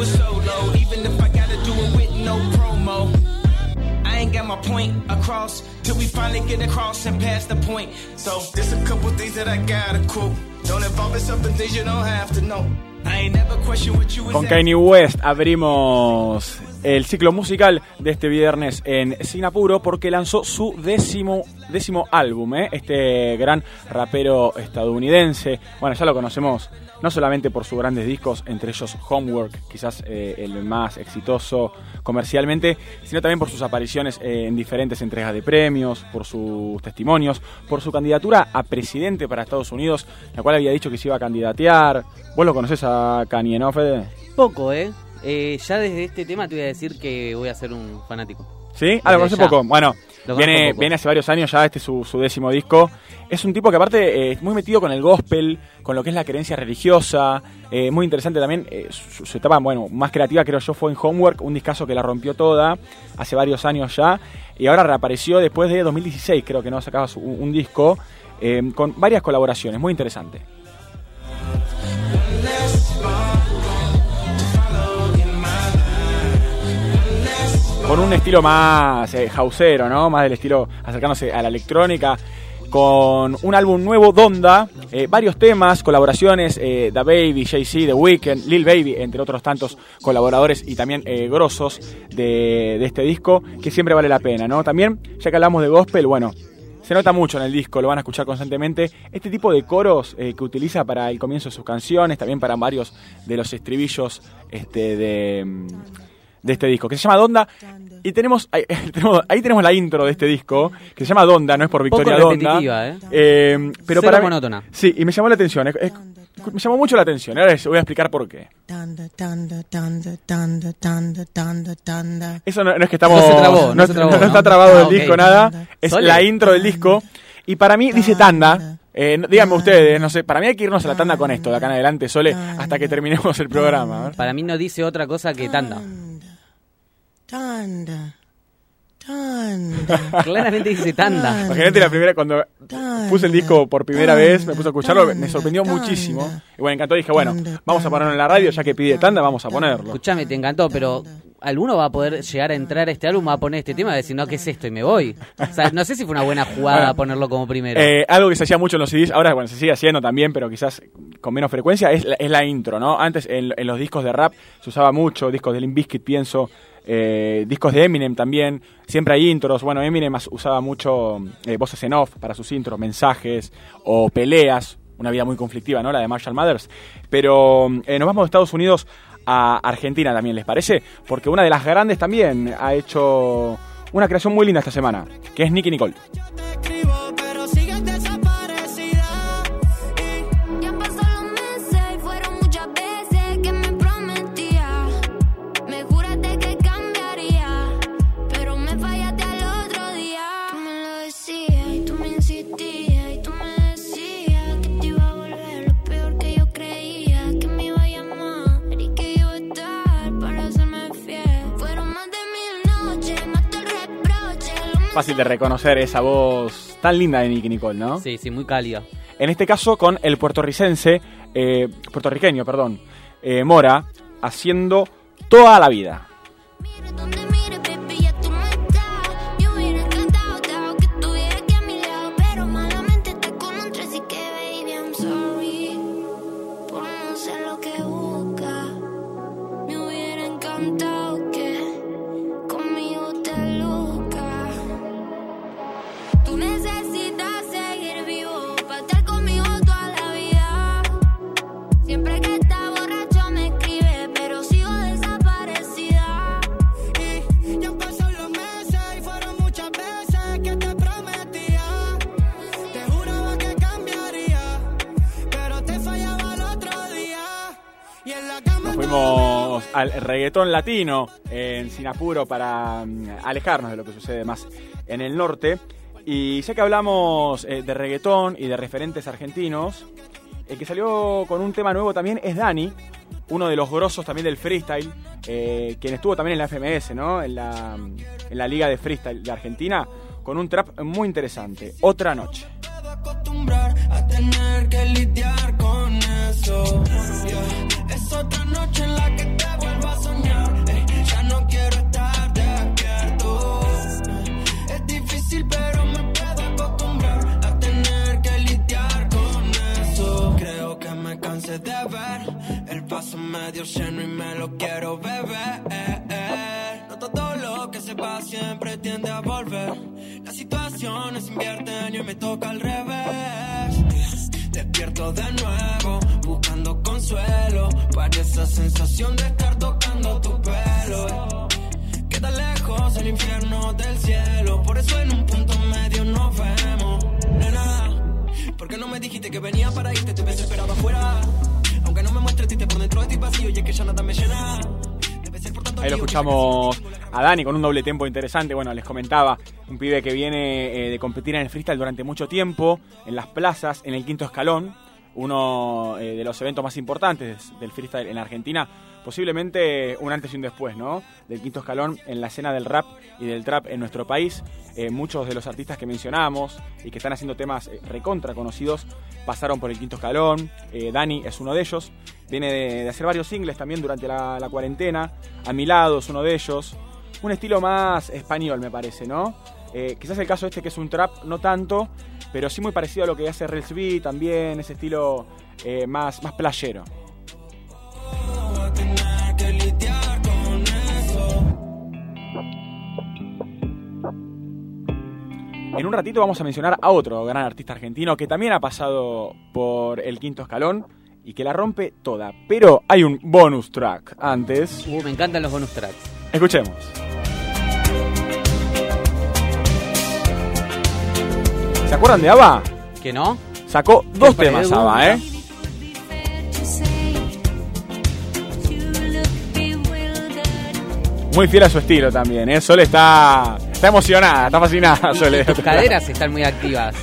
do it solo, even if I gotta do it with no promo. I ain't got my point across till we finally get across and past the point. So there's a couple things that I gotta quote. Don't involve yourself in things you don't have to know. I ain't never question what you Con. Kanye West abrimos el ciclo musical de este viernes en Sinapuro porque lanzó su décimo, décimo álbum, ¿eh? este gran rapero estadounidense. Bueno, ya lo conocemos no solamente por sus grandes discos, entre ellos Homework, quizás eh, el más exitoso comercialmente, sino también por sus apariciones en diferentes entregas de premios, por sus testimonios, por su candidatura a presidente para Estados Unidos, la cual había dicho que se iba a candidatear. ¿Vos lo conocés a Kanye, no, Fede? Poco, ¿eh? Eh, Ya desde este tema te voy a decir que voy a ser un fanático. ¿Sí? Ah, lo conoces poco. Bueno, viene, poco. viene hace varios años ya, este es su, su décimo disco. Es un tipo que aparte eh, es muy metido con el gospel, con lo que es la creencia religiosa. eh, muy interesante también. eh, su, su etapa, bueno, más creativa creo yo fue en Homework, un discazo que la rompió toda hace varios años ya. Y ahora reapareció después de 2016, creo que no sacaba su- un, un disco. eh, con varias colaboraciones, muy interesante. Con un estilo más eh, houseero, ¿no? Más del estilo acercándose a la electrónica. Con un álbum nuevo, Donda, eh, varios temas, colaboraciones, eh, Baby, Jay-Z, The Weeknd, Lil Baby, entre otros tantos colaboradores y también eh, grosos de, de este disco, que siempre vale la pena, ¿no? También, ya que hablamos de gospel, bueno, se nota mucho en el disco, lo van a escuchar constantemente. Este tipo de coros eh, que utiliza para el comienzo de sus canciones, también para varios de los estribillos este, de, mm, de este disco, que se llama Donda. Y tenemos ahí, tenemos ahí tenemos la intro de este disco, que se llama Donda, no es por Victoria Poco Donda. ¿eh? Eh, pero Cero para mí- monótona. Sí, y me llamó la atención. es- es- me llamó mucho la atención. Ahora les voy a explicar por qué. Tanda, tanda, tanda, tanda, tanda, tanda, tanda. Eso no, no es que estamos. No se trabó, no se trabó, no ¿no? está trabado Ah, el ok. disco, nada. Es Sole. la intro del disco. Y para mí dice tanda. Eh, díganme ustedes, no sé. Para mí hay que irnos a la tanda con esto de acá en adelante, Sole, hasta que terminemos el programa. Para mí no dice otra cosa que tanda. Tanda. Tanda. Claramente dice tanda. Imagínate la primera, cuando puse el disco por primera vez, me puse a escucharlo, me sorprendió muchísimo. Y bueno, me encantó. Dije, bueno, vamos a ponerlo en la radio, ya que pide tanda, vamos a ponerlo. Escuchame, te encantó, pero ¿alguno va a poder llegar a entrar a este álbum, va a poner este tema va a decir, no, ¿qué es esto? Y me voy. O sea, no sé si fue una buena jugada Bueno. ponerlo como primero. Eh, algo que se hacía mucho en los CDs, ahora bueno, se sigue haciendo también, pero quizás con menos frecuencia, es la, es la intro, ¿no? Antes en, en los discos de rap se usaba mucho, discos de Limp Bizkit pienso, eh, discos de Eminem también, siempre hay intros, bueno, Eminem usaba mucho eh, voces en off para sus intros, mensajes o peleas, una vida muy conflictiva, ¿no? La de Marshall Mathers. Pero eh, nos vamos de Estados Unidos a Argentina también, ¿les parece? Porque una de las grandes también ha hecho una creación muy linda esta semana, que es Nicky Nicole. Fácil de reconocer esa voz tan linda de Nicky Nicole, ¿no? Sí, sí, muy cálida. En este caso con el puertorricense, eh, puertorriqueño, perdón, eh, Mora, haciendo toda la vida. Al reggaetón latino en Sinapuro para mm, alejarnos de lo que sucede más en el norte. Y ya que hablamos eh, de reggaetón y de referentes argentinos, el que salió con un tema nuevo también es Dani, uno de los grosos también del freestyle, eh, quien estuvo también en la FMS, ¿no? En la, en la Liga de Freestyle de Argentina, con un trap muy interesante, Otra Noche otra noche en la que te vuelvo a soñar. Ya no quiero estar despierto. Es difícil, pero me puedo acostumbrar a tener que lidiar con eso. Creo que me cansé de ver el paso medio lleno y me lo quiero beber. No todo lo que se va siempre tiende a volver. Las situaciones invierten y me toca al revés. Despierto de nuevo, buscando consuelo para esa sensación de estar tocando tu pelo. Queda lejos el infierno del cielo, por eso en un punto medio nos vemos. Nena, ¿por qué no me dijiste que venía para irte? Te hubiese esperado afuera. Aunque no me muestres triste por dentro de ti vacío y es que ya nada me llena. Ahí lo escuchamos a Dani con un doble tempo interesante. Bueno, les comentaba, un pibe que viene eh, de competir en el freestyle durante mucho tiempo, en las plazas, en el quinto escalón, uno eh, de los eventos más importantes del freestyle en Argentina, posiblemente un antes y un después, ¿no? Del quinto escalón en la escena del rap y del trap en nuestro país. Eh, muchos de los artistas que mencionamos y que están haciendo temas recontra conocidos pasaron por el quinto escalón. Eh, Dani es uno de ellos. Viene de, de hacer varios singles también durante la, la cuarentena. A mi lado es uno de ellos. Un estilo más español, me parece, ¿no? Eh, quizás el caso este que es un trap, no tanto, pero sí muy parecido a lo que hace Rels B también, ese estilo eh, más, más playero. En un ratito vamos a mencionar a otro gran artista argentino que también ha pasado por el quinto escalón y que la rompe toda. Pero hay un bonus track antes. Uh, me encantan los bonus tracks. Escuchemos. ¿Se acuerdan de ABBA? ¿Que no? Sacó dos temas ABBA. ¿eh? Muy fiel a su estilo también, ¿eh? Sole está, está emocionada, está fascinada, Sole. Tus caderas están muy activas.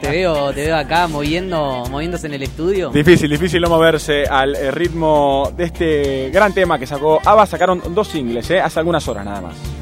Te veo, te veo acá moviendo, moviéndose en el estudio. Difícil, difícil no moverse al ritmo de este gran tema que sacó ABBA. Sacaron dos singles, ¿eh? Hace algunas horas nada más.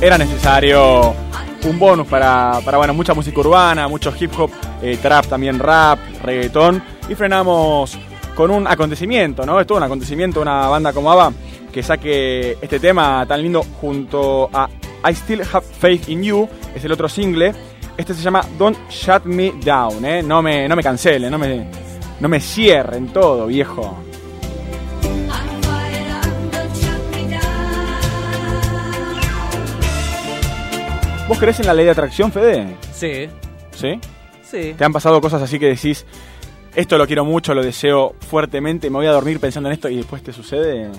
Era necesario un bonus para, para bueno, mucha música urbana, mucho hip hop, eh, trap, también rap, reggaetón. Y frenamos con un acontecimiento, ¿no? Es todo un acontecimiento, una banda como ABBA que saque este tema tan lindo junto a I Still Have Faith in You, es el otro single. Este se llama Don't Shut Me Down, ¿eh? No me, no me cancelen, no me, no me cierren todo, viejo. ¿Vos crees en la ley de atracción, Fede? Sí, ¿Sí? sí. ¿Te han pasado cosas así que decís, esto lo quiero mucho, lo deseo fuertemente, me voy a dormir pensando en esto y después te sucede?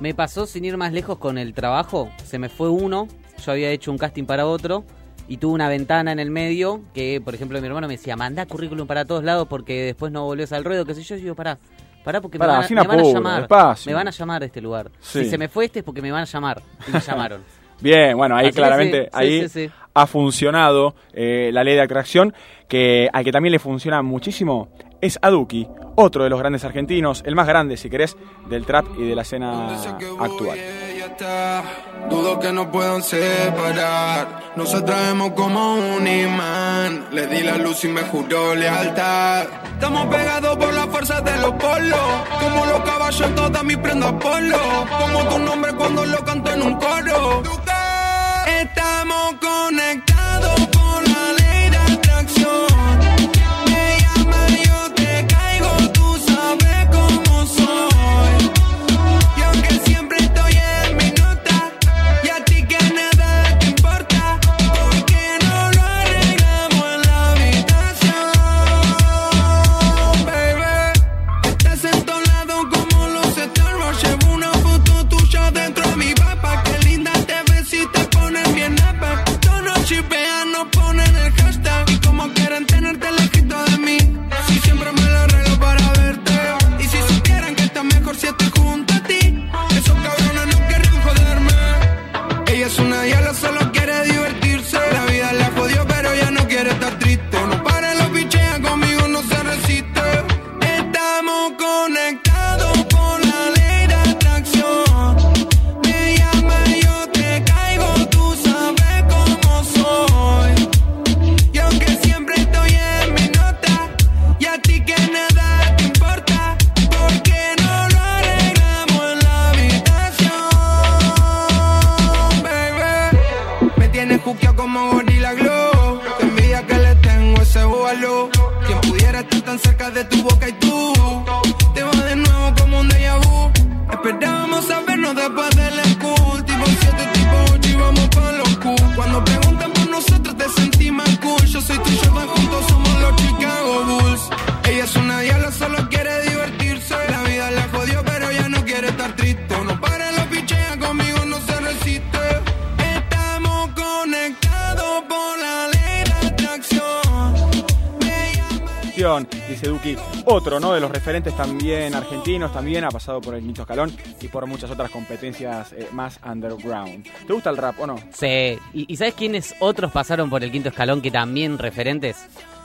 Me pasó sin ir más lejos con el trabajo. Se me fue uno, yo había hecho un casting para otro y tuve una ventana en el medio que, por ejemplo, mi hermano me decía, manda currículum para todos lados porque después no volvés al ruedo, qué sé yo. Y yo, pará, pará porque Pará, me, van a, sin me van a apuro, llamar. despacio. Me van a llamar de este lugar. Sí. Si se me fue este es porque me van a llamar. Y me llamaron. Bien, bueno, ahí Así claramente sí, ahí sí, sí. ha funcionado eh, la ley de atracción, que al que también le funciona muchísimo es a Duki, otro de los grandes argentinos, el más grande, si querés, del trap y de la escena actual. Dudo que nos puedan separar. Nos atraemos como un imán. Le di la luz y me juró lealtad. Estamos pegados por la fuerza de los polos. Como los caballos en todas mis prendas polo. Como tu nombre cuando lo canto en un coro. Estar tan cerca de tu boca y tú. Dice Duki, otro ¿no? de los referentes también argentinos, también ha pasado por el quinto escalón y por muchas otras competencias eh, más underground. ¿Te gusta el rap o no? Sí. ¿Y, y sabes quiénes otros pasaron por el quinto escalón que también referentes?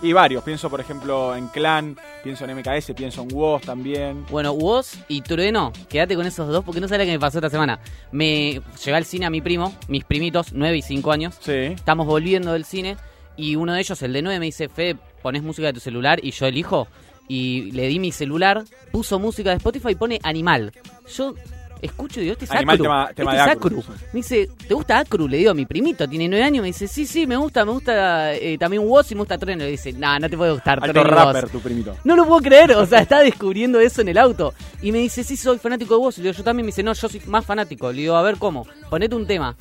Y varios, pienso por ejemplo en Clan, pienso en MKS, pienso en Woz también. Bueno, Woz y Trueno, quédate con esos dos porque no sabes lo que me pasó esta semana. Me llevé al cine a mi primo, mis primitos, 9 y 5 años. Sí. Estamos volviendo del cine y uno de ellos, el de 9, me dice, Fe, pones música de tu celular y yo elijo. Y le di mi celular, puso música de Spotify y pone Animal. Yo escucho y digo, este es Animal, Acru. tema- tema este es Acru. Acru. Me dice, ¿te gusta Acru? Le digo a mi primito, tiene 9 años. Me dice, sí, sí, me gusta, me gusta eh, también Woz y me gusta Trueno. Le dice, nah, no te puede gustar Alto Trueno Woz". rapper tu primito. No lo puedo creer, o sea, está descubriendo eso en el auto. Y me dice, sí, soy fanático de. Y le digo, yo también me dice, no, yo soy más fanático. Le digo, a ver cómo, ponete un tema.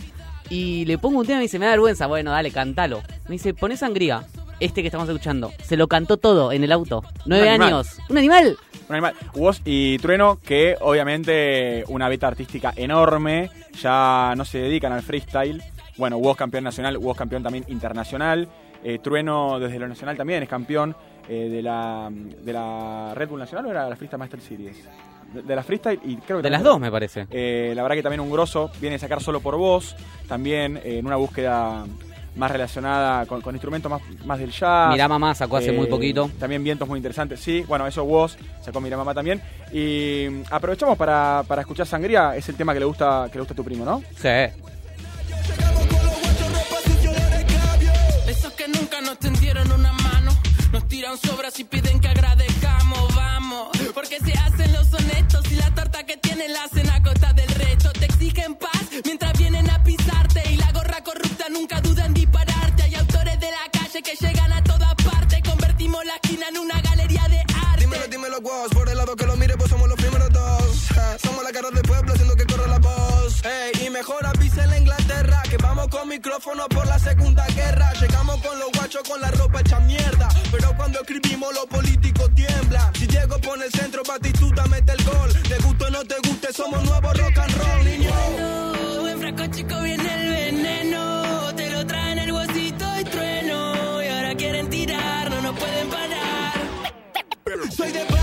Y le pongo un tema y me dice, me da vergüenza. Bueno, dale, cantalo. Me dice, poné sangría. Este que estamos escuchando. Se lo cantó todo en el auto. Nueve años. Un animal. Un animal. Woz y Trueno, que obviamente una beta artística enorme, ya no se dedican al freestyle. Bueno, Woz campeón nacional, Woz campeón también internacional. Eh, Trueno desde lo nacional también es campeón eh, de, la, de la Red Bull Nacional o era la Freestyle Master Series. De, de la freestyle y creo que De las dos, me parece. Eh, la verdad que también un grosso, viene a sacar solo por voz, también eh, en una búsqueda más relacionada con, con instrumentos más, más del jazz. Mirá Mamá sacó hace muy poquito. También vientos muy interesantes, sí, bueno, eso voz, sacó Mirá Mamá también. Y mm, aprovechamos para, para escuchar Sangría, es el tema que le gusta que le gusta a tu primo, ¿no? Sí. Esos que nunca nos tendieron una mano, nos tiran sobras y piden que agradezcamos, vamos. Porque se hacen los honestos y la torta que tienen la hacen a micrófono por la Segunda Guerra. Llegamos con los guachos con la ropa hecha mierda. Pero cuando escribimos, los políticos tiemblan. Si llego por el centro, Batistuta mete el gol. Te guste o no te guste, somos nuevos rock and roll, niño. Bueno, en frasco chico viene el veneno. Te lo traen el huesito y trueno. Y ahora quieren tirar, no nos pueden parar. Soy de